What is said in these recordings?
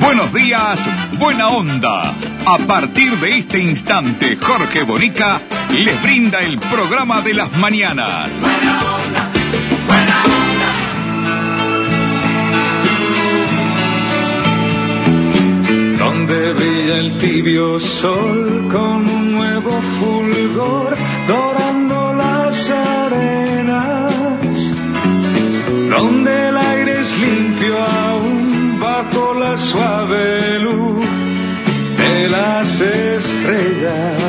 Buenos días, Buena Onda. A partir de este instante, Jorge Bonica les brinda el programa de las mañanas. Buena onda, buena onda. Donde brilla el tibio sol con un nuevo fulgor dorando las arenas. Donde el aire es limpio aún bajo la suave luz de las estrellas.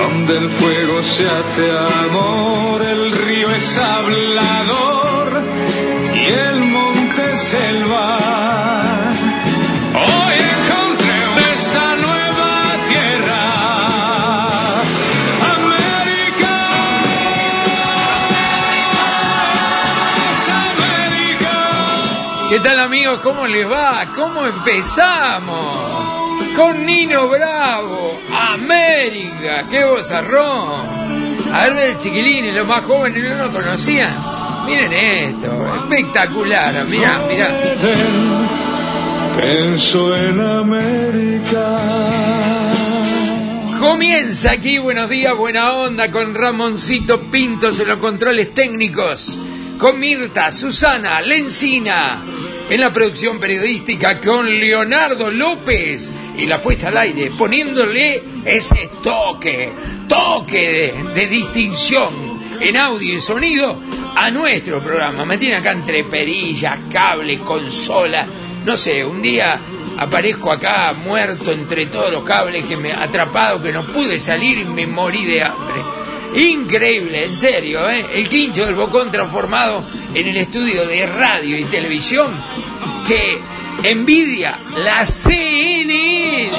Donde el fuego se hace amor, el río es hablador y el monte selva. ¿Qué tal amigos? ¿Cómo les va? ¿Cómo empezamos? Con Nino Bravo, América, qué bozarrón. A ver, chiquilines, los más jóvenes no lo conocían. Miren esto, espectacular, mirá, mirá. Pienso en América. Comienza aquí, buenos días, buena onda, con Ramoncito Pintos en los controles técnicos, con Mirta, Susana, Lencina, en la producción periodística, con Leonardo López y la puesta al aire, poniéndole ese toque, toque de, distinción en audio y sonido a nuestro programa. Me tiene acá entre perillas, cables, consola, no sé, un día aparezco acá muerto entre todos los cables que me atrapado que no pude salir y me morí de hambre. Increíble, en serio, ¿eh? El quincho del bocón transformado en el estudio de radio y televisión que envidia la CNN.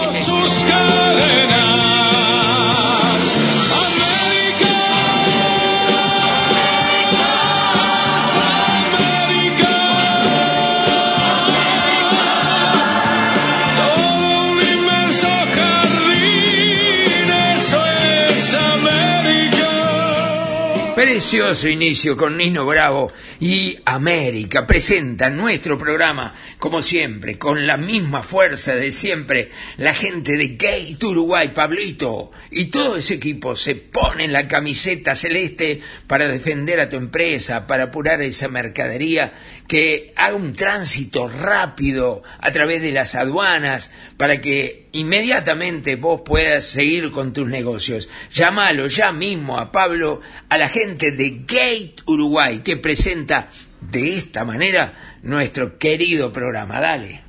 Precioso inicio con Nino Bravo y América presenta nuestro programa, como siempre, con la misma fuerza de siempre, la gente de Gate Uruguay, Pablito, y todo ese equipo se pone en la camiseta celeste para defender a tu empresa, para apurar esa mercadería, que haga un tránsito rápido a través de las aduanas, para que inmediatamente vos puedas seguir con tus negocios. Llámalo ya mismo a Pablo, a la gente de Gate Uruguay, que presenta de esta manera nuestro querido programa. Dale.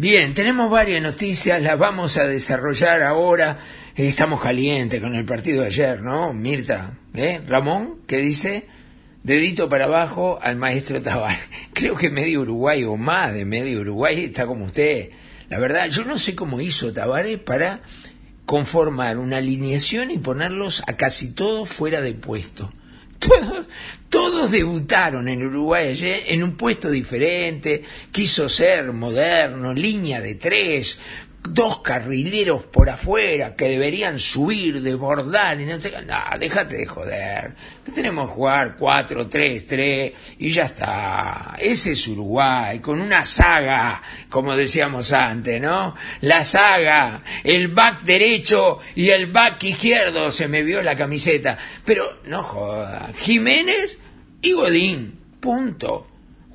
Bien, tenemos varias noticias, las vamos a desarrollar ahora. Eh, Estamos calientes con el partido de ayer, ¿no? Mirta, ¿eh? Ramón, ¿qué dice? Dedito para abajo al maestro Tabar. Creo que medio Uruguay o más de medio Uruguay está como usted. La verdad, yo no sé cómo hizo Tabaré para conformar una alineación y ponerlos a casi todos fuera de puesto. Todos, debutaron en Uruguay en un puesto diferente, quiso ser moderno, línea de tres, dos carrileros por afuera que deberían subir, desbordar y no sé qué. No, déjate de joder. Que tenemos que jugar 4-3-3 y ya está. Ese es Uruguay, con una saga, como decíamos antes, ¿no? La saga, el back derecho y el back izquierdo, se me vio la camiseta. Pero no joda, Jiménez y Godín, punto.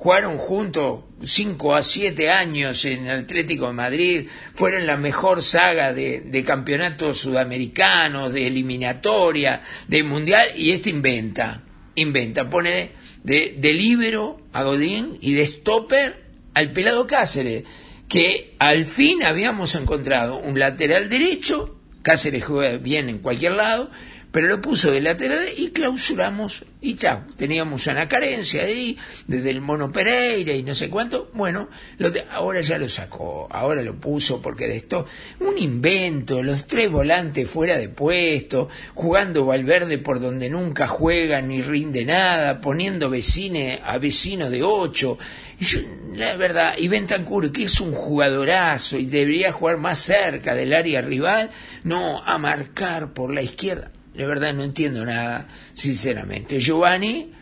Jugaron juntos 5 a 7 años en Atlético de Madrid, fueron la mejor saga de, campeonatos sudamericanos, de eliminatoria, de mundial, y este inventa, inventa, pone de, de líbero a Godín y de stopper al pelado Cáceres, que al fin habíamos encontrado un lateral derecho, Cáceres juega bien en cualquier lado, pero lo puso de lateral y clausuramos y chao. Teníamos una carencia ahí, desde el Mono Pereira y no sé cuánto. Bueno, lo de- ahora ya lo sacó, ahora lo puso porque de esto, un invento, los tres volantes fuera de puesto, jugando Valverde por donde nunca juega ni rinde nada, poniendo vecine a vecino de ocho. Y yo, la verdad, y Bentancur, que es un jugadorazo y debería jugar más cerca del área rival, no a marcar por la izquierda. La verdad no entiendo nada, sinceramente. Giovanni,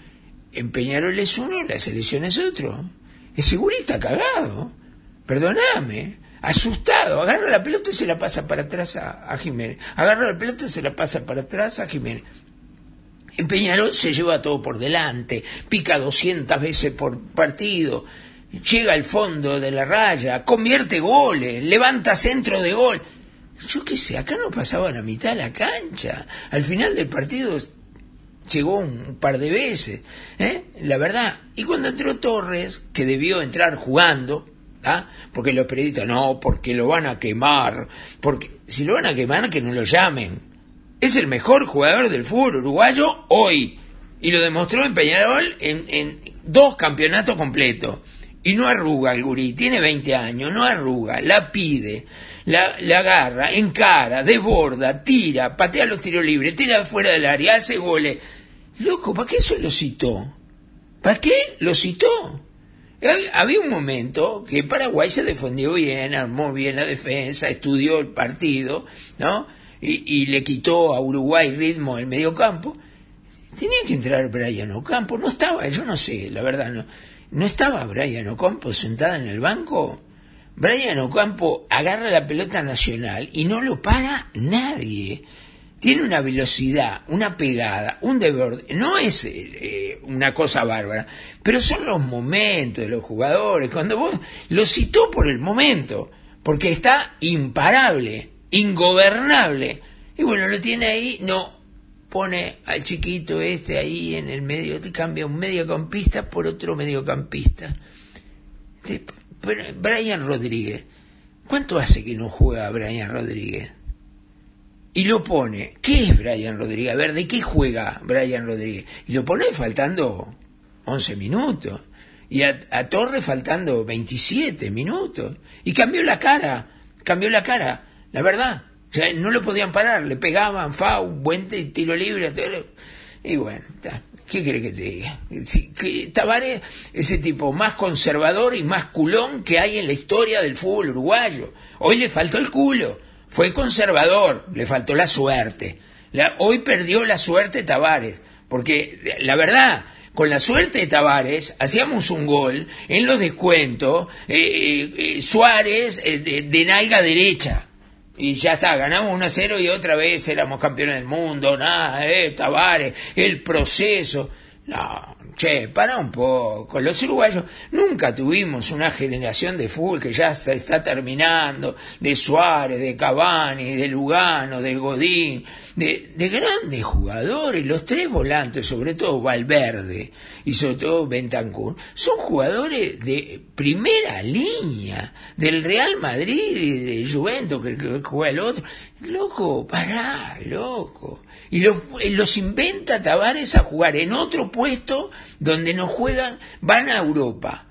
en Peñarol es uno, la selección es otro. Es segurista cagado. Perdóname. Asustado. Agarra la pelota y se la pasa para atrás a, a Jiménez. Agarra la pelota y se la pasa para atrás a Jiménez. En Peñarol se lleva todo por delante, pica 200 veces por partido, llega al fondo de la raya, convierte goles, levanta centro de gol. Yo qué sé, acá no pasaba la mitad de la cancha. Al final del partido llegó un par de veces, ¿eh? la verdad. Y cuando entró Torres, que debió entrar jugando, ¿ah? porque los periodistas, no, porque lo van a quemar, porque si lo van a quemar, que no lo llamen. Es el mejor jugador del fútbol uruguayo hoy. Y lo demostró en Peñarol en, en dos campeonatos completos. Y no arruga el gurí, tiene 20 años, no arruga, la pide, la, la agarra, encara, desborda, tira, patea los tiros libres, tira fuera del área, hace goles. Loco, ¿para qué eso lo citó? ¿Para qué lo citó? Hab- Había un momento que Paraguay se defendió bien, armó bien la defensa, estudió el partido, ¿no? Y, y le quitó a Uruguay ritmo el mediocampo. Tenía que entrar Brian Ocampo, no estaba, yo no sé, la verdad, no, no estaba Brian Ocampo sentada en el banco. Brian Ocampo agarra la pelota nacional y no lo para nadie. Tiene una velocidad, una pegada, un deber, no es eh, una cosa bárbara, pero son los momentos de los jugadores. Cuando vos lo citó por el momento, porque está imparable, ingobernable. Y bueno, lo tiene ahí, no, pone al chiquito este ahí en el medio, te cambia un mediocampista por otro mediocampista. Te- pero Brian Rodríguez, ¿cuánto hace que no juega Brian Rodríguez? Y lo pone, ¿qué es Brian Rodríguez? A ver, ¿de qué juega Brian Rodríguez? Y lo pone faltando 11 minutos. Y a, Torres faltando 27 minutos. Y cambió la cara, cambió la cara, la verdad. O sea, no lo podían parar, le pegaban, FAU, buen tiro libre. todo. Y bueno, ta, ¿qué quiere que te diga? Que Tabaré, ese tipo más conservador y más culón que hay en la historia del fútbol uruguayo. Hoy le faltó el culo, fue conservador, le faltó la suerte. Hoy perdió la suerte Tavares, porque la verdad, con la suerte de Tavares, hacíamos un gol en los descuentos, eh, eh, eh, Suárez de nalga derecha. Y ya está, ganamos 1 a 0 y otra vez éramos campeones del mundo, nada, eh, Tavares, el proceso. No, che, para un poco. Los uruguayos nunca tuvimos una generación de fútbol que ya se está terminando, de Suárez, de Cavani, de Lugano, de Godín, de, de grandes jugadores, los tres volantes, sobre todo Valverde y sobre todo Bentancur, son jugadores de primera línea, del Real Madrid y de Juventus, que, que juega el otro. Loco, pará, loco. Y los, los inventa Tavares a jugar en otro puesto donde no juegan, van a Europa,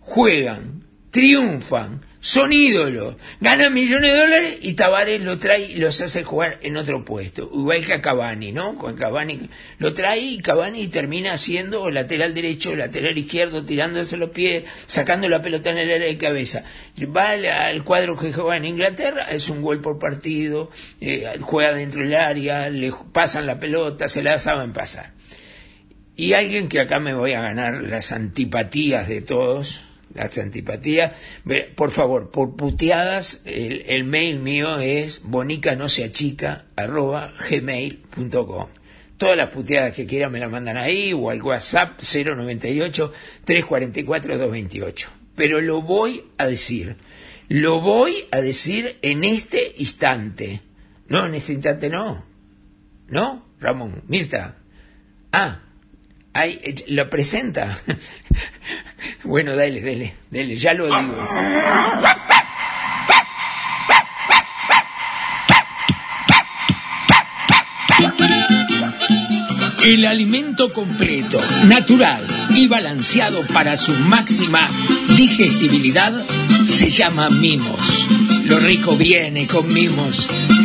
juegan, triunfan, son ídolos, ganan millones de dólares y Tavares lo trae y los hace jugar en otro puesto. Igual que a Cavani, ¿no? Con Cavani lo trae y Cavani termina siendo lateral derecho, lateral izquierdo, tirándose los pies, sacando la pelota en el área de cabeza. Va al, al cuadro que juega en Inglaterra, es un gol por partido, eh, juega dentro del área, le pasan la pelota, se la saben pasar. Y alguien que acá me voy a ganar las antipatías de todos, las antipatías, por favor, por puteadas, el, el mail mío es bonica no se achica arroba gmail.com. Todas las puteadas que quieran me las mandan ahí o al WhatsApp 098-344-228. Pero lo voy a decir. Lo voy a decir en este instante. No, en este instante no. ¿No, Ramón? Mirta. Ah, ahí, eh, lo presenta. Bueno, dale, dale, dale, ya lo digo. El alimento completo, natural y balanceado para su máxima digestibilidad se llama mimos. Lo rico viene con mimos.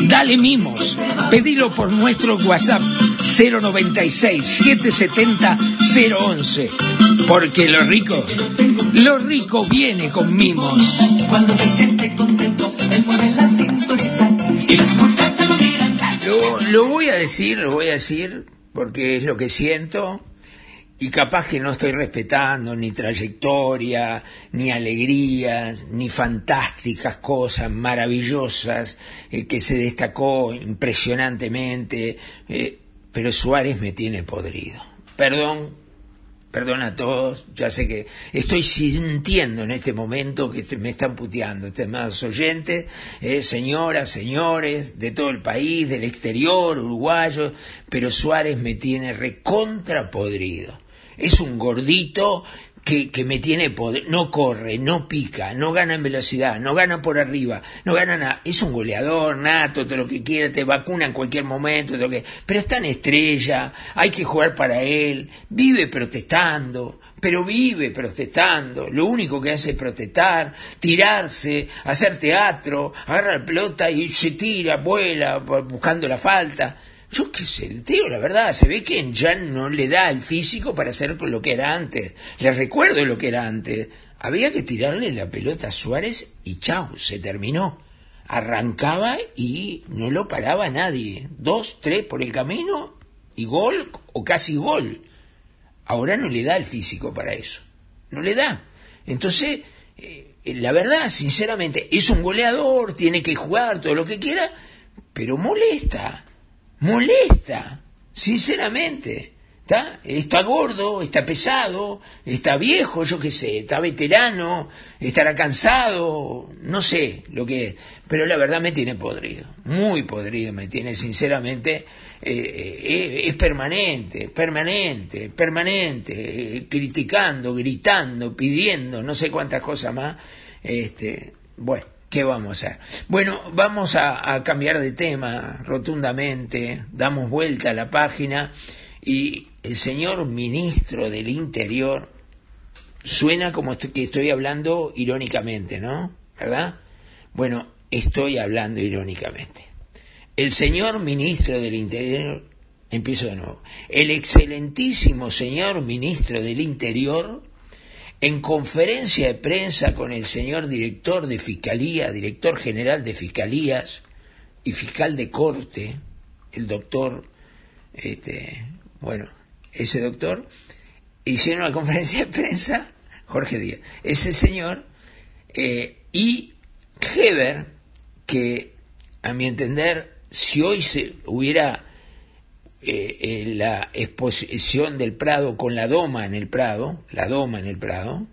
dale mimos. Pedilo por nuestro WhatsApp 096 770 011. Porque lo rico, lo rico viene con mimos. Cuando se siente contento, él mueve la cinturita y las muchachas lo miran. Lo, lo voy a decir, lo voy a decir, porque es lo que siento, y capaz que no estoy respetando ni trayectoria, ni alegrías, ni fantásticas cosas maravillosas eh, que se destacó impresionantemente, eh, pero Suárez me tiene podrido. Perdón, perdón a todos, ya sé que estoy sintiendo en este momento que me están puteando, estimados oyentes, eh, señoras, señores, de todo el país, del exterior, uruguayos, pero Suárez me tiene recontra podrido. Es un gordito que, que me tiene poder, no corre, no pica, no gana en velocidad, no gana por arriba, no gana nada. Es un goleador nato, todo lo que quiera, te vacuna en cualquier momento, todo lo que... pero está en estrella, hay que jugar para él, vive protestando, pero vive protestando, lo único que hace es protestar, tirarse, hacer teatro, agarra la pelota y se tira, vuela, buscando la falta. Yo qué sé, el tío, la verdad, se ve que ya no le da el físico para hacer lo que era antes. Les recuerdo lo que era antes. Había que tirarle la pelota a Suárez y chao, se terminó. Arrancaba y no lo paraba nadie. Dos, tres por el camino y gol o casi gol. Ahora no le da el físico para eso. No le da. Entonces, eh, la verdad, sinceramente, es un goleador, tiene que jugar todo lo que quiera, pero molesta molesta, sinceramente. ¿Está? Está gordo, está pesado, está viejo, yo qué sé, está veterano, estará cansado, no sé lo que es. Pero la verdad me tiene podrido, muy podrido me tiene, sinceramente. Eh, eh, es permanente, permanente, permanente, eh, criticando, gritando, pidiendo, no sé cuántas cosas más. Este, bueno. ¿Qué vamos a hacer? Bueno, vamos a, cambiar de tema rotundamente, damos vuelta a la página y el señor ministro del Interior suena como que estoy hablando irónicamente, ¿no? ¿Verdad? Bueno, estoy hablando irónicamente. El señor ministro del Interior, empiezo de nuevo, el excelentísimo señor ministro del Interior en conferencia de prensa con el señor director de Fiscalía, director general de Fiscalías y fiscal de corte, el doctor, este, bueno, ese doctor, hicieron una conferencia de prensa, Jorge Díaz, ese señor, eh, y Heber, que a mi entender, si hoy se hubiera eh, la exposición del Prado con la Doma en el Prado, la Doma en el Prado,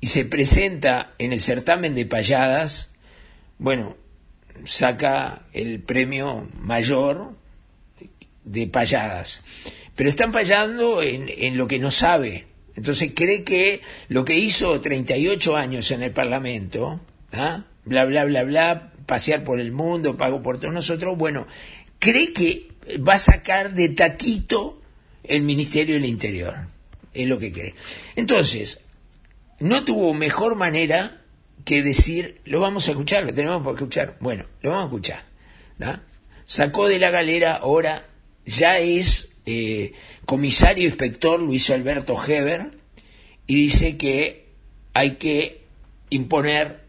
y se presenta en el certamen de payadas, bueno, saca el premio mayor de payadas. Pero están payando en, en lo que no sabe. Entonces cree que lo que hizo 38 años en el Parlamento, ¿ah? bla, bla, bla, bla, pasear por el mundo, pago por todos nosotros, bueno, cree que va a sacar de taquito el Ministerio del Interior. Es lo que cree. Entonces, no tuvo mejor manera que decir, lo vamos a escuchar, lo tenemos por escuchar. Bueno, lo vamos a escuchar. Sacó de la galera, ahora ya es eh, comisario inspector Luis Alberto Heber, y dice que hay que imponer,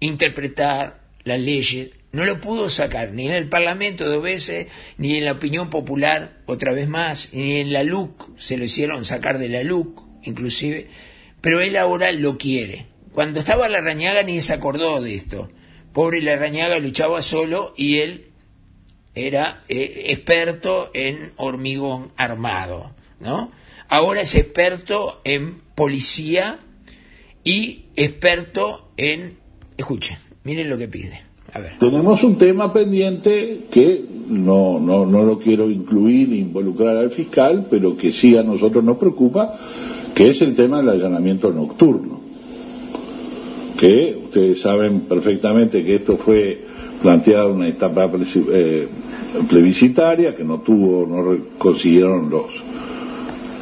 interpretar las leyes. No lo pudo sacar ni en el Parlamento dos veces, ni en la opinión popular otra vez más, ni en la LUC, se lo hicieron sacar de la LUC, inclusive, pero él ahora lo quiere. Cuando estaba la Rañaga ni se acordó de esto. Pobre la Rañaga luchaba solo y él era eh, experto en hormigón armado, ¿no? Ahora es experto en policía y experto en... Escuchen, miren lo que pide. Tenemos un tema pendiente que no, no, no lo quiero incluir ni involucrar al fiscal, pero que sí a nosotros nos preocupa, que es el tema del allanamiento nocturno. Que ustedes saben perfectamente que esto fue planteado en una etapa eh, plebiscitaria que no tuvo, no consiguieron los,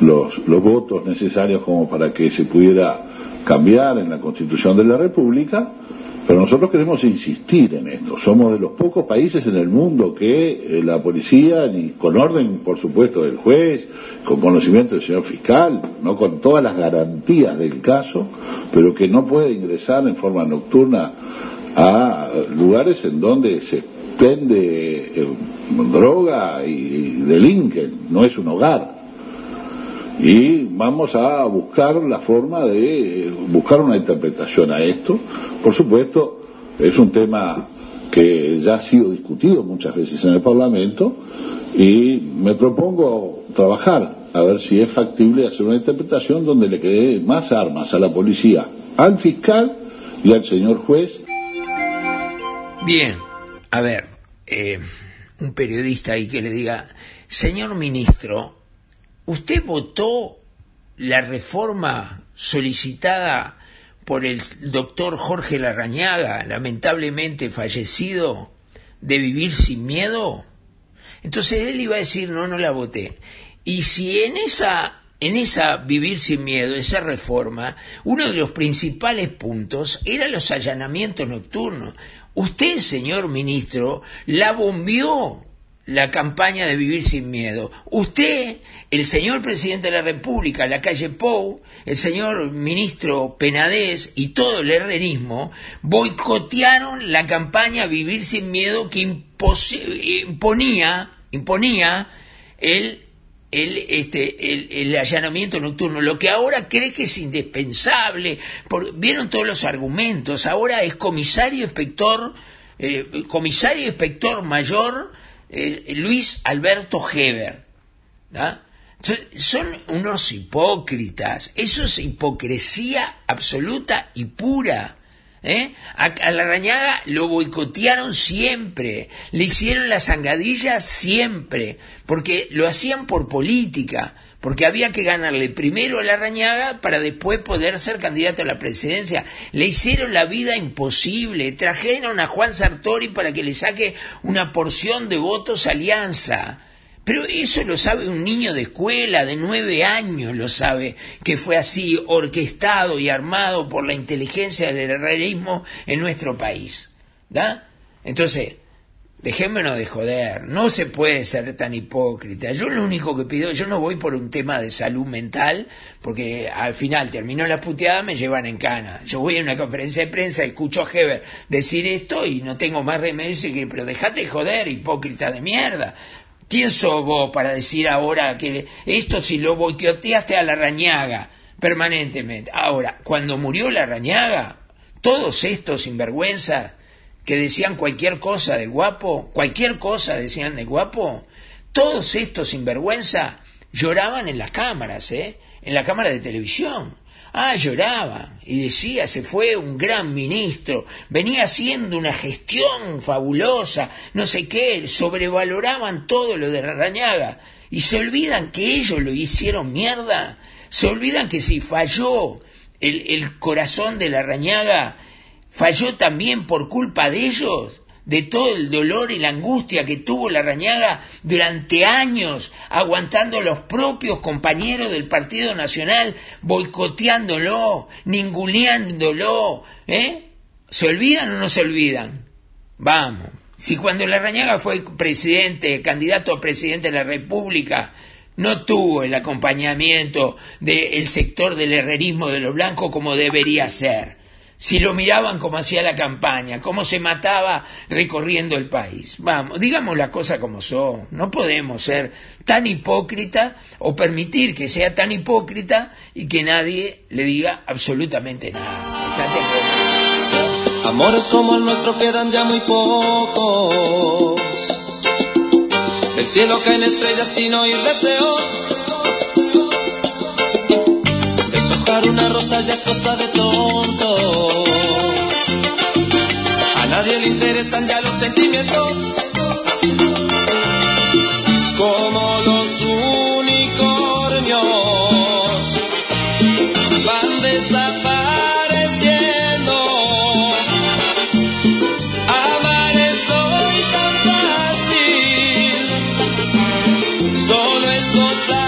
los, los votos necesarios como para que se pudiera cambiar en la constitución de la República, pero nosotros queremos insistir en esto. Somos de los pocos países en el mundo que eh, la policía, ni con orden, por supuesto, del juez, con conocimiento del señor fiscal, no con todas las garantías del caso, pero que no puede ingresar en forma nocturna a lugares en donde se expende eh, droga y delinquen, no es un hogar y vamos a buscar la forma de buscar una interpretación a esto. Por supuesto, es un tema que ya ha sido discutido muchas veces en el Parlamento y me propongo trabajar a ver si es factible hacer una interpretación donde le quede más armas a la policía, al fiscal y al señor juez. Bien, a ver, eh, un periodista ahí que le diga, señor ministro, ¿Usted votó la reforma solicitada por el doctor Jorge Larrañaga, lamentablemente fallecido, de vivir sin miedo? Entonces él iba a decir, no, no la voté. Y si en esa, en esa vivir sin miedo, esa reforma, uno de los principales puntos era los allanamientos nocturnos. Usted, señor ministro, la bombió la campaña de vivir sin miedo. Usted, el señor presidente de la República, la calle Pou, el señor ministro Penadez y todo el herrerismo boicotearon la campaña Vivir sin miedo que imponía, imponía el, el, este, el, allanamiento nocturno, lo que ahora cree que es indispensable. vieron todos los argumentos, ahora es comisario inspector, eh, comisario inspector mayor Luis Alberto Heber. Son unos hipócritas, eso es hipocresía absoluta y pura. ¿eh? A, a, la rañaga lo boicotearon siempre, le hicieron las zangadillas siempre, porque lo hacían por política, porque había que ganarle primero a la Rañaga para después poder ser candidato a la presidencia. Le hicieron la vida imposible, trajeron a Juan Sartori para que le saque una porción de votos alianza. Pero eso lo sabe un niño de escuela de nueve años, lo sabe, que fue así orquestado y armado por la inteligencia del herrerismo en nuestro país. ¿Da? Entonces, Dejémonos de joder, no se puede ser tan hipócrita. Yo lo único que pido, yo no voy por un tema de salud mental, porque al final terminó la puteada, me llevan en cana. Yo voy a una conferencia de prensa, escucho a Heber decir esto y no tengo más remedio que, pero dejate de joder, hipócrita de mierda. ¿Quién sos vos para decir ahora que esto si lo boicoteaste a la rañaga permanentemente? Ahora, cuando murió la rañaga, todos estos sinvergüenzas que decían cualquier cosa de guapo, cualquier cosa decían de guapo, todos estos sinvergüenza lloraban en las cámaras, ¿eh? en la cámara de televisión. Ah, lloraban y decía, se fue un gran ministro, venía haciendo una gestión fabulosa, no sé qué, sobrevaloraban todo lo de Rañaga y se olvidan que ellos lo hicieron mierda, se olvidan que si falló el, el corazón de la Rañaga falló también por culpa de ellos, de todo el dolor y la angustia que tuvo la rañaga durante años, aguantando los propios compañeros del Partido Nacional, boicoteándolo, ninguneándolo, ¿eh? ¿Se olvidan o no se olvidan? Vamos. Si cuando la rañaga fue presidente, candidato a presidente de la República, no tuvo el acompañamiento del sector del herrerismo de los blancos como debería ser. Si lo miraban como hacía la campaña, cómo se mataba recorriendo el país. Vamos, digamos las cosas como son. No podemos ser tan hipócrita o permitir que sea tan hipócrita y que nadie le diga absolutamente nada. Amores como el nuestro quedan ya muy pocos. Del cielo caen estrellas sin oír deseos. Una rosa ya es cosa de tontos. A nadie le interesan ya los sentimientos. Como los unicornios van desapareciendo. Amar es hoy tan fácil, solo es cosa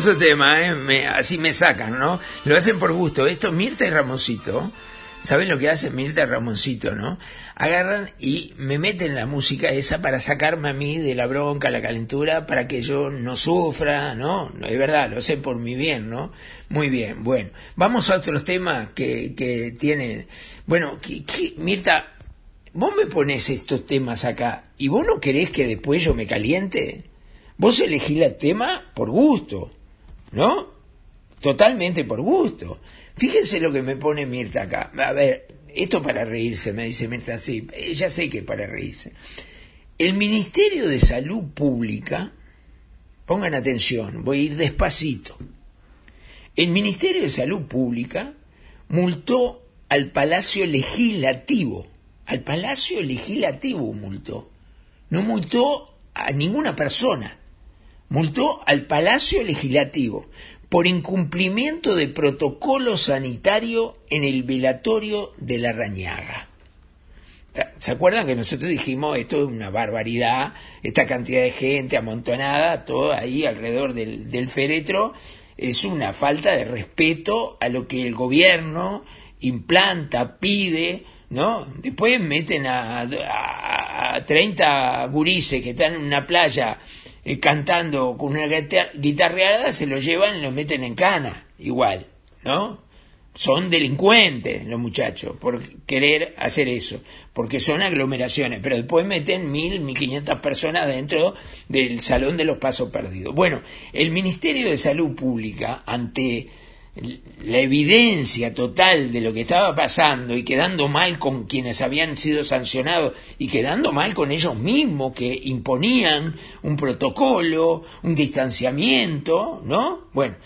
Precioso tema, ¿eh? Me- así me sacan, ¿no? Lo hacen por gusto. Esto, Mirta y Ramoncito, ¿saben lo que hacen Mirta y Ramoncito, no? Agarran y me meten la música esa para sacarme a mí de la bronca, la calentura, para que yo no sufra, ¿no? Es verdad, lo hacen por mi bien, ¿no? Muy bien, bueno. Vamos a otros temas que, que tienen... Bueno, ¿qué- qué- Mirta, vos me pones estos temas acá y vos no querés que después yo me caliente. Vos elegís el tema por gusto, ¿no? Totalmente por gusto. Fíjense lo que me pone Mirta acá. A ver, esto para reírse, me dice Mirta, sí, eh, ya sé que es para reírse. El Ministerio de Salud Pública, pongan atención, voy a ir despacito. El Ministerio de Salud Pública multó al Palacio Legislativo, al Palacio Legislativo multó, no multó a ninguna persona, multó al Palacio Legislativo por incumplimiento de protocolo sanitario en el velatorio de la Rañaga. ¿Se acuerdan que nosotros dijimos esto es una barbaridad, esta cantidad de gente amontonada, todo ahí alrededor del, del féretro, es una falta de respeto a lo que el gobierno implanta, pide, ¿no? Después meten a, a, a 30 gurises que están en una playa eh, cantando con una guita- guitarreada, se los llevan y los meten en cana, igual, ¿no? son delincuentes los muchachos por querer hacer eso, porque son aglomeraciones, pero después meten mil, mil quinientas personas dentro del salón de los pasos perdidos. Bueno, el Ministerio de Salud Pública, ante la evidencia total de lo que estaba pasando y quedando mal con quienes habían sido sancionados y quedando mal con ellos mismos que imponían un protocolo, un distanciamiento, ¿no? Bueno,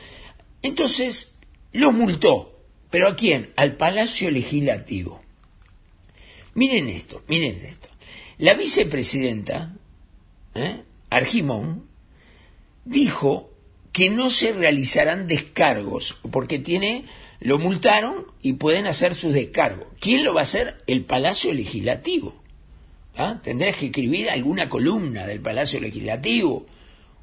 entonces los multó. ¿Pero a quién? Al Palacio Legislativo. Miren esto, miren esto. La vicepresidenta, ¿eh? Argimón, dijo que no se realizarán descargos, porque tiene, lo multaron y pueden hacer sus descargos. ¿Quién lo va a hacer? El Palacio Legislativo. ¿Ah? Tendrás que escribir alguna columna del Palacio Legislativo,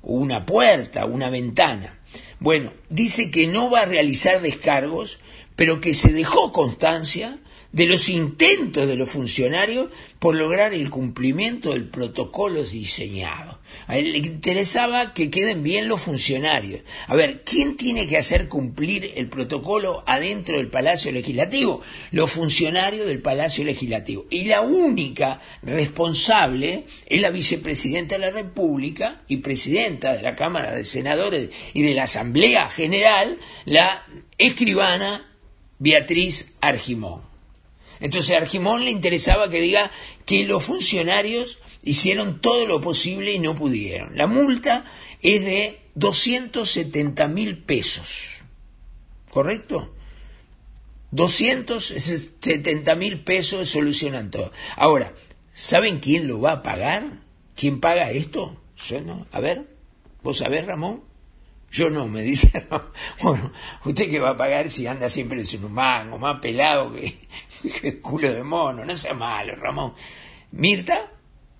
una puerta, una ventana. Bueno, dice que no va a realizar descargos, pero que se dejó constancia de los intentos de los funcionarios por lograr el cumplimiento del protocolo diseñado. A él le interesaba que queden bien los funcionarios. A ver, ¿quién tiene que hacer cumplir el protocolo adentro del Palacio Legislativo? Los funcionarios del Palacio Legislativo. Y la única responsable es la vicepresidenta de la República y presidenta de la Cámara de Senadores y de la Asamblea General, la escribana Beatriz Argimón. Entonces a Argimón le interesaba que diga que los funcionarios hicieron todo lo posible y no pudieron. La multa es de 270 mil pesos. ¿Correcto? 270 mil pesos solucionan todo. Ahora, ¿saben quién lo va a pagar? ¿Quién paga esto? Yo. A ver, ¿vos sabés, Ramón? Yo no, me dice, no. bueno, usted que va a pagar si anda siempre en un mango, más pelado que, que culo de mono, no sea malo, Ramón. Mirta,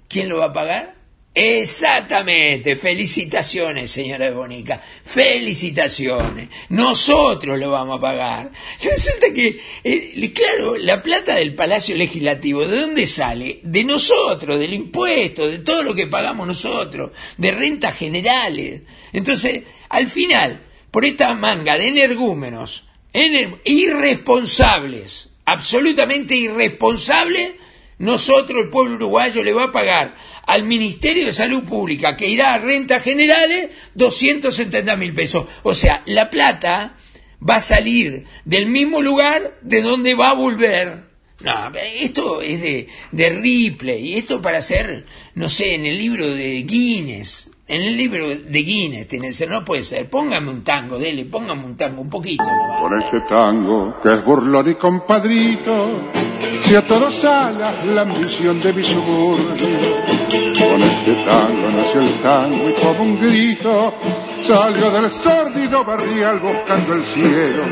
¿quién lo va a pagar? Exactamente, felicitaciones, señora Bonica, felicitaciones. Nosotros lo vamos a pagar. Resulta que, eh, claro, la plata del Palacio Legislativo, ¿de dónde sale? De nosotros, del impuesto, de todo lo que pagamos nosotros, de rentas generales. Entonces, al final, por esta manga de energúmenos, irresponsables, absolutamente irresponsables, nosotros, el pueblo uruguayo, le va a pagar al Ministerio de Salud Pública, que irá a rentas generales, 270 mil pesos. O sea, la plata va a salir del mismo lugar de donde va a volver. No, esto es de, de Ripley, y esto para hacer, no sé, en el libro de Guinness, en el libro de Guinness tiene ser, no puede ser, póngame un tango, dele, póngame un tango, un poquito nomás. Por este tango, que es burlón y compadrito, si a todos alas la ambición de mi suburbio. Con este tango nació el tango y como un grito salió del sórdido barrial buscando el cielo.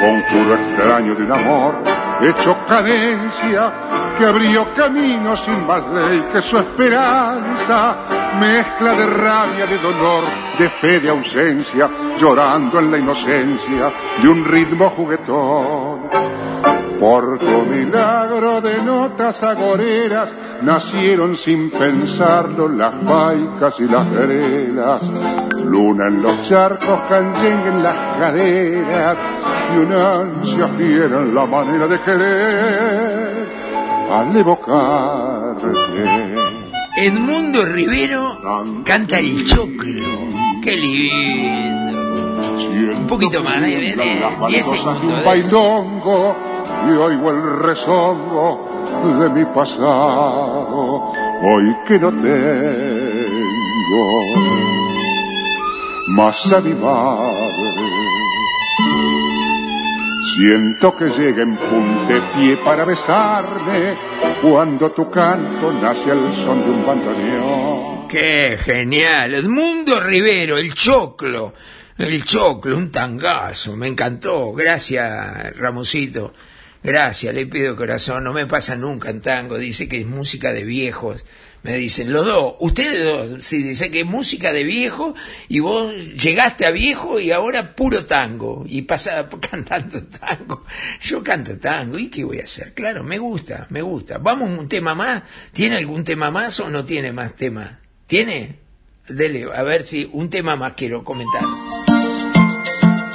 Conjuro extraño de un amor hecho cadencia que abrió camino sin más ley que su esperanza. Mezcla de rabia, de dolor, de fe, de ausencia, llorando en la inocencia de un ritmo juguetón. Por tu milagro de notas agoreras nacieron sin pensarlo las paicas y las grelas. Luna en los charcos, canyen en las caderas y una ansia fiera en la manera de querer al evocarte. Edmundo Rivero canta el choclo. Qué lindo. Un poquito más, ¿eh? 10 segundos. Un bailongo y oigo el rezongo de mi pasado, hoy que no tengo más a mi madre. Siento que llega en puntepié para besarme cuando tu canto nace al son de un bandoneón. ¡Qué genial! Edmundo Rivero, el choclo. El choclo, un tangazo, me encantó. Gracias, Ramosito. Gracias, le pido corazón, no me pasa nunca en tango, dice que es música de viejos. Me dicen, los dos, ustedes dos, sí, dice que música de viejo y vos llegaste a viejo y ahora puro tango y pasa cantando tango. Yo canto tango y qué voy a hacer, claro, me gusta, me gusta. Vamos un tema más, ¿tiene algún tema más o no tiene más tema? ¿Tiene? Dele, a ver si un tema más quiero comentar.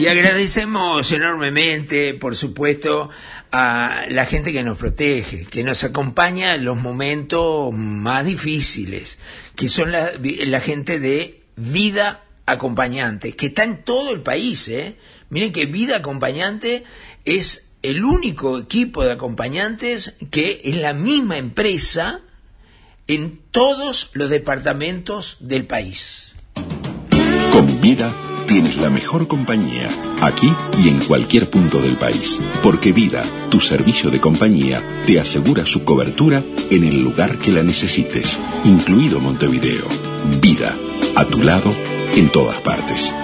Y agradecemos enormemente, por supuesto, a la gente que nos protege, que nos acompaña en los momentos más difíciles, que son la, gente de vida acompañante, que está en todo el país. ¿eh? Miren que vida acompañante es el único equipo de acompañantes que es la misma empresa en todos los departamentos del país. Con vida tienes la mejor compañía, aquí y en cualquier punto del país. Porque Vida, tu servicio de compañía, te asegura su cobertura en el lugar que la necesites, incluido Montevideo. Vida, a tu lado, en todas partes.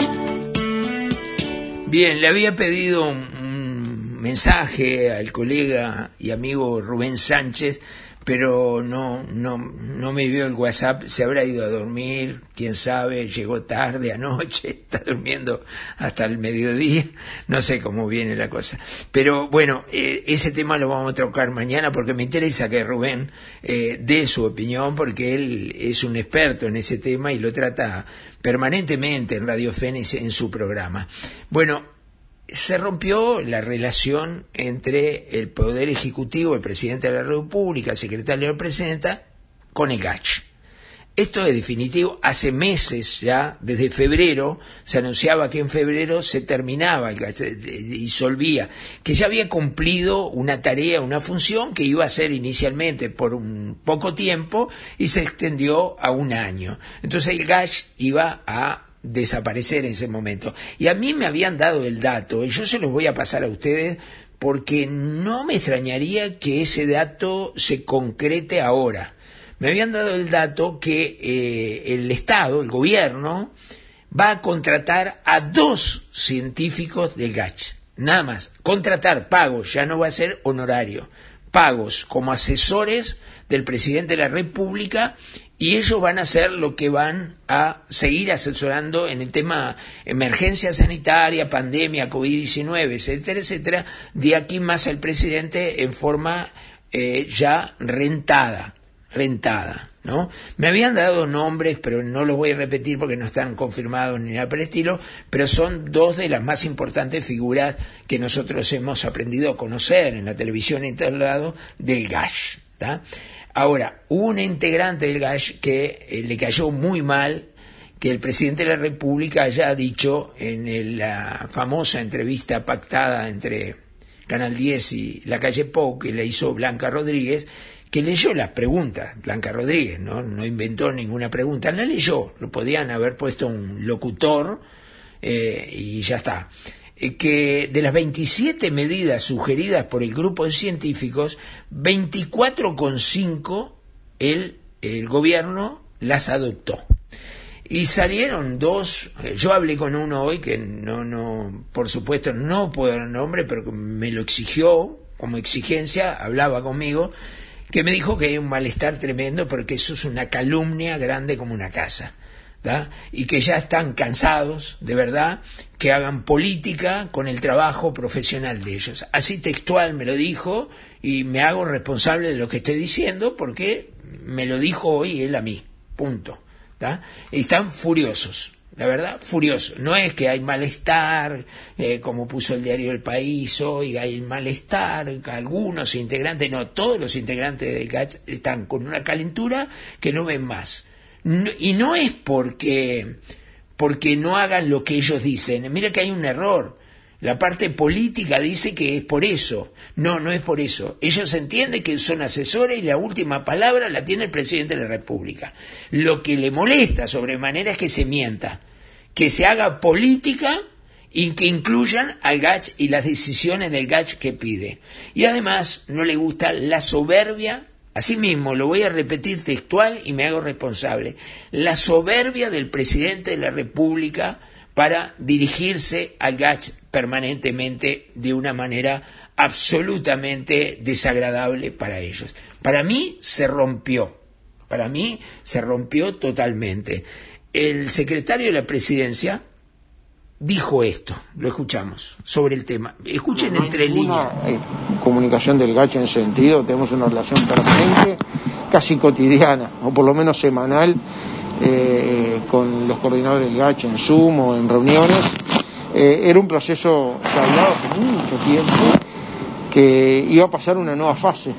Bien, le había pedido un, mensaje al colega y amigo Rubén Sánchez pero no, no, no me vio el WhatsApp, se habrá ido a dormir, quién sabe, llegó tarde anoche, está durmiendo hasta el mediodía, no sé cómo viene la cosa. Pero bueno, eh, ese tema lo vamos a tocar mañana porque me interesa que Rubén eh, dé su opinión porque él es un experto en ese tema y lo trata permanentemente en Radio Fénix en su programa. Bueno, se rompió la relación entre el Poder Ejecutivo, el Presidente de la República, el Secretario de la Presidenta, con el GACH. Esto es definitivo. Hace meses ya, desde febrero, se anunciaba que en febrero se terminaba y se disolvía, que ya había cumplido una tarea, una función que iba a ser inicialmente por un poco tiempo y se extendió a un año. Entonces el GASH iba a desaparecer en ese momento. Y a mí me habían dado el dato, y yo se los voy a pasar a ustedes porque no me extrañaría que ese dato se concrete ahora me habían dado el dato que eh, el Estado, el gobierno, va a contratar a dos científicos del GACH. Nada más. Contratar pagos, ya no va a ser honorario. Pagos como asesores del presidente de la República y ellos van a hacer lo que van a seguir asesorando en el tema emergencia sanitaria, pandemia, COVID-19, etcétera, etcétera, de aquí más al presidente en forma eh, ya rentada rentada. ¿no? Me habían dado nombres, pero no los voy a repetir porque no están confirmados ni nada por el estilo, pero son dos de las más importantes figuras que nosotros hemos aprendido a conocer en la televisión y en todos lados del GASH. Ahora, hubo un integrante del GASH que eh, le cayó muy mal que el presidente de la República haya dicho en la famosa entrevista pactada entre Canal 10 y la calle Pou, que le hizo Blanca Rodríguez, que leyó las preguntas, Blanca Rodríguez, ¿no? no inventó ninguna pregunta, la leyó, lo podían haber puesto un locutor eh, y ya está. Eh, que de las 27 medidas sugeridas por el grupo de científicos, 24,5 el, el gobierno las adoptó. Y salieron dos, eh, yo hablé con uno hoy que no, no, por supuesto no puedo dar nombre, pero me lo exigió como exigencia, hablaba conmigo, que me dijo que hay un malestar tremendo porque eso es una calumnia grande como una casa. Y que ya están cansados, de verdad, que hagan política con el trabajo profesional de ellos. Así textual me lo dijo y me hago responsable de lo que estoy diciendo porque me lo dijo hoy él a mí. Punto. Y están furiosos la verdad, furioso. No es que hay malestar, eh, como puso el diario El País hoy, hay malestar, algunos integrantes, no, todos los integrantes de GACH están con una calentura que no ven más. Y no es porque, porque no hagan lo que ellos dicen. Mira que hay un error. La parte política dice que es por eso. No, no es por eso. Ellos entienden que son asesores y la última palabra la tiene el presidente de la República. Lo que le molesta sobremanera es que se mienta, que se haga política y que incluyan al GACH y las decisiones del GACH que pide. Y además no le gusta la soberbia, asimismo lo voy a repetir textual y me hago responsable, la soberbia del presidente de la República para dirigirse al GACH permanentemente de una manera absolutamente desagradable para ellos. Para mí se rompió, para mí se rompió totalmente. El secretario de la presidencia dijo esto, lo escuchamos, sobre el tema. Escuchen entre líneas. Eh, comunicación del GACH en sentido, tenemos una relación permanente, casi cotidiana, o por lo menos semanal, eh, con los coordinadores del GACH en Zoom o en reuniones eh, era un proceso que hablado hace mucho tiempo que iba a pasar una nueva fase.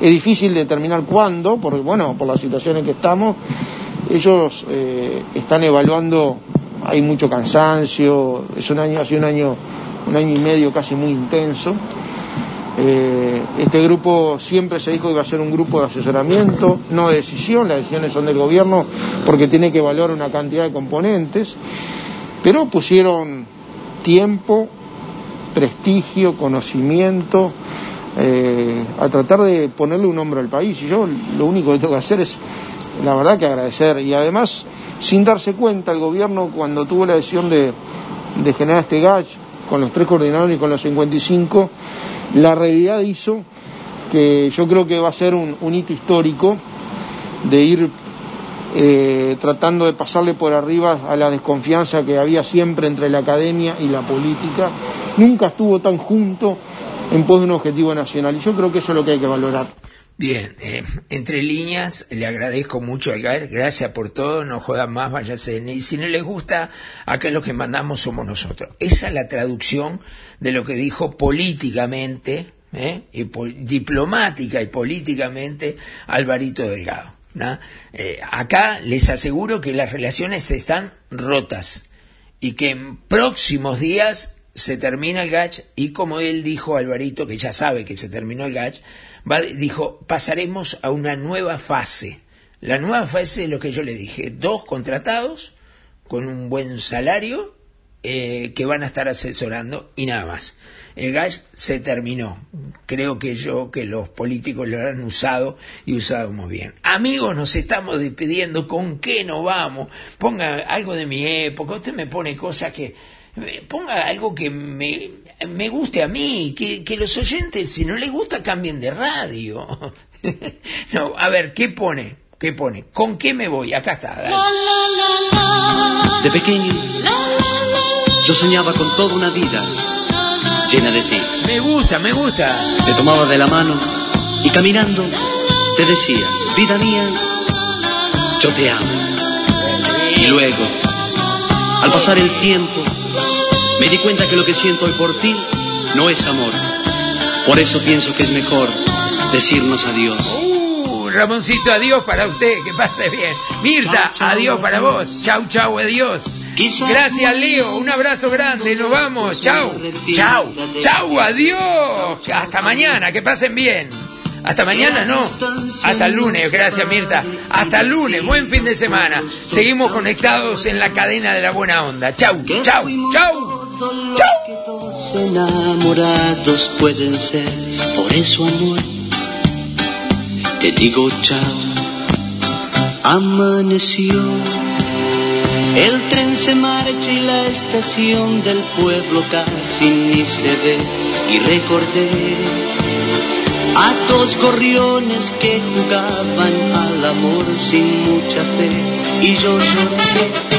Es difícil determinar cuándo, porque bueno, por la situación en que estamos, ellos eh, están evaluando, hay mucho cansancio, es un año, hace un año, un año y medio casi muy intenso. Eh, este grupo siempre se dijo que iba a ser un grupo de asesoramiento, no de decisión, las decisiones son del gobierno porque tiene que evaluar una cantidad de componentes. Pero pusieron tiempo, prestigio, conocimiento, eh, a tratar de ponerle un hombro al país. Y yo lo único que tengo que hacer es, la verdad, que agradecer. Y además, sin darse cuenta, el gobierno cuando tuvo la decisión de, generar este GACH, con los tres coordinadores y con los 55, la realidad hizo que yo creo que va a ser un, un hito histórico de ir eh, tratando de pasarle por arriba a la desconfianza que había siempre entre la academia y la política. Nunca estuvo tan junto en pos de un objetivo nacional y yo creo que eso es lo que hay que valorar. Bien, eh, entre líneas, le agradezco mucho a Gael, gracias por todo, no jodan más, váyase. Y si no les gusta, acá lo que mandamos somos nosotros. Esa es la traducción de lo que dijo políticamente, eh, y diplomática y políticamente Alvarito Delgado. Eh, acá les aseguro que las relaciones están rotas y que en próximos días se termina el GACH y como él dijo Alvarito, que ya sabe que se terminó el GACH, va- dijo, pasaremos a una nueva fase. La nueva fase es lo que yo le dije, dos contratados con un buen salario eh, que van a estar asesorando y nada más. El GACH se terminó. Creo que yo, que los políticos lo han usado y usado muy bien. Amigos, nos estamos despidiendo. ¿Con qué nos vamos? Ponga algo de mi época. Usted me pone cosas que... Ponga algo que me, me guste a mí, que, que los oyentes, si no les gusta, cambien de radio. no, a ver, ¿qué pone? ¿Qué pone? ¿Con qué me voy? Acá está. dale. De pequeño, yo soñaba con toda una vida llena de ti. Me gusta, me gusta. Te tomaba de la mano y caminando te decía, vida mía, yo te amo. Y luego, al pasar el tiempo, me di cuenta que lo que siento hoy por ti no es amor. Por eso pienso que es mejor decirnos adiós. Uh, Ramoncito, adiós para usted, que pase bien. Mirta, adiós para vos. Chau, chau, adiós. Gracias, Leo. Un abrazo grande. Nos vamos. Chau. Chau. Chau, adiós. Hasta mañana. Que pasen bien. Hasta mañana, no. Hasta el lunes. Gracias, Mirta. Hasta el lunes. Buen fin de semana. Seguimos conectados en la cadena de la buena onda. Chau, chau, chau. Dos enamorados pueden ser, por eso amor, te digo chao. Amaneció, el tren se marcha y la estación del pueblo casi ni se ve. Y recordé a dos gorriones que jugaban al amor sin mucha fe. Y yo lloré.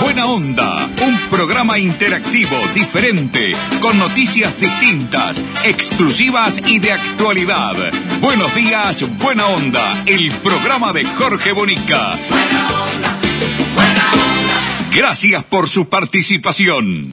Buena onda. Un programa interactivo, diferente, con noticias distintas, exclusivas y de actualidad. Buenos días, buena onda. El programa de Jorge Bonica. Gracias por su participación.